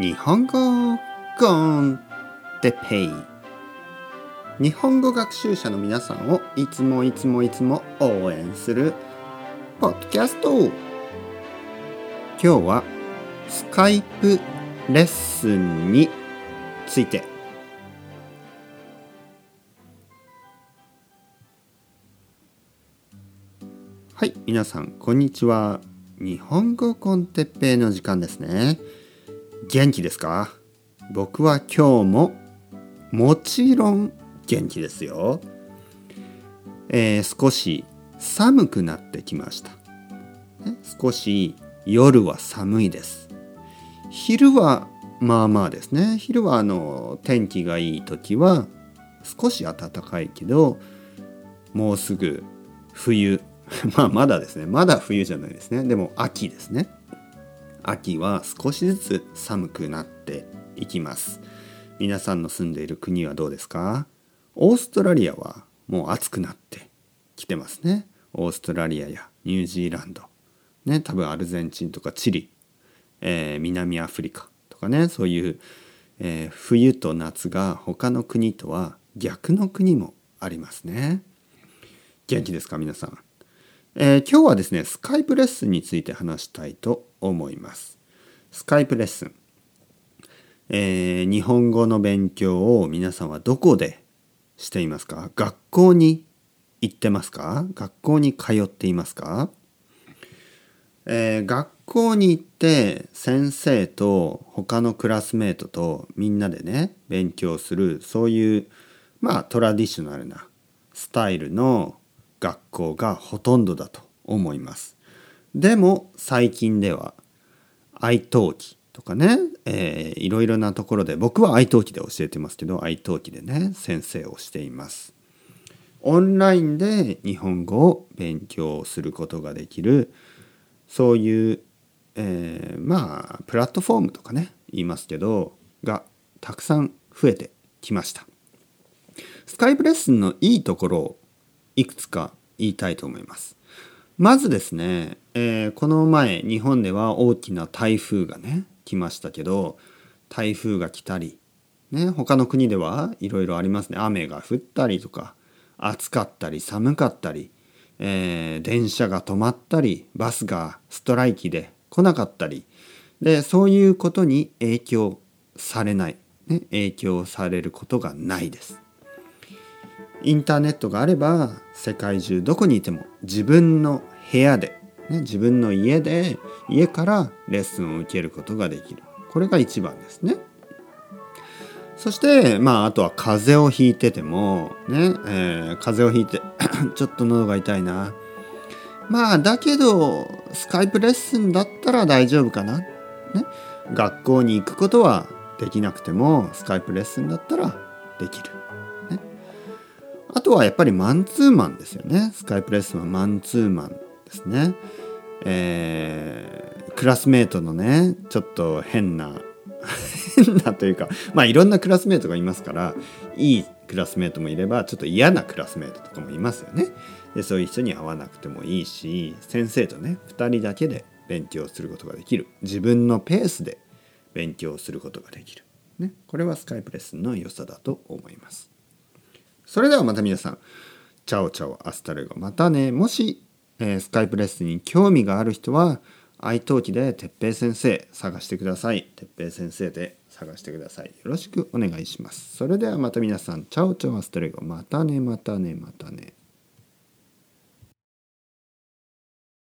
日本語コンテペイ。日本語学習者の皆さんをいつもいつもいつも応援するポッドキャスト。今日はスカイプレッスンについて。はい皆さんこんにちは。日本語コンテッペイの時間ですね。元気ですか？僕は今日ももちろん元気ですよ、えー、少し寒くなってきました、少し夜は寒いです。昼はまあまあですね。昼はあの天気がいい時は少し暖かいけどもうすぐ冬。まあまだですね。まだ冬じゃないですね。でも秋ですね。秋は少しずつ寒くなっていきます。皆さんの住んでいる国はどうですか？オーストラリアはもう暑くなってきてますね。オーストラリアやニュージーランド。ね多分アルゼンチンとかチリ、えー、南アフリカとかね。そういう、えー、冬と夏が他の国とは逆の国もありますね。元気ですか皆さん？えー、今日はですねスカイプレッスンについて話したいと思います。スカイプレッスン、えー、日本語の勉強を皆さんはどこでしていますか？学校に行ってますか？学校に通っていますか、えー、学校に行って先生と他のクラスメートとみんなでね勉強するそういうまあトラディショナルなスタイルの学校がほとんどだと思います。でも最近では愛登記とかね、えー、いろいろなところで僕は愛登記で教えてますけど愛登記でね先生をしています。オンラインで日本語を勉強することができるそういう、えー、まあプラットフォームとかね言いますけどがたくさん増えてきました。スカイプレッスンのいいところをいくつか言いたいと思います。まずですね、えー、この前日本では大きな台風がね来ましたけど台風が来たり、ね、他の国ではいろいろありますね雨が降ったりとか暑かったり寒かったり、えー、電車が止まったりバスがストライキで来なかったりでそういうことに影響されない、ね、影響されることがないです。インターネットがあれば世界中どこにいても自分の部屋で、ね、自分の家で家からレッスンを受けることができるこれが一番ですね。そしてまああとは風邪をひいててもね、えー、風邪をひいて ちょっと喉が痛いなまあだけどスカイプレッスンだったら大丈夫かな、ね、学校に行くことはできなくてもスカイプレッスンだったらできる。あとはやっぱりマンツーマンですよね。スカイプレッスンはマンツーマンですね。えー、クラスメートのね、ちょっと変な、変なというか、まあいろんなクラスメートがいますから、いいクラスメートもいれば、ちょっと嫌なクラスメートとかもいますよね。でそういう人に会わなくてもいいし、先生とね、2人だけで勉強することができる。自分のペースで勉強することができる。ね、これはスカイプレッスンの良さだと思います。それではまた皆さん、 chao chao hasta luego。またね、もし、えー、スカイプレッスンに興味がある人は、 italki で哲平先生探してください。哲平先生で探してください。よろしくお願いします。それではまた皆さん、 chao chao hasta luego。またね、またね、またね。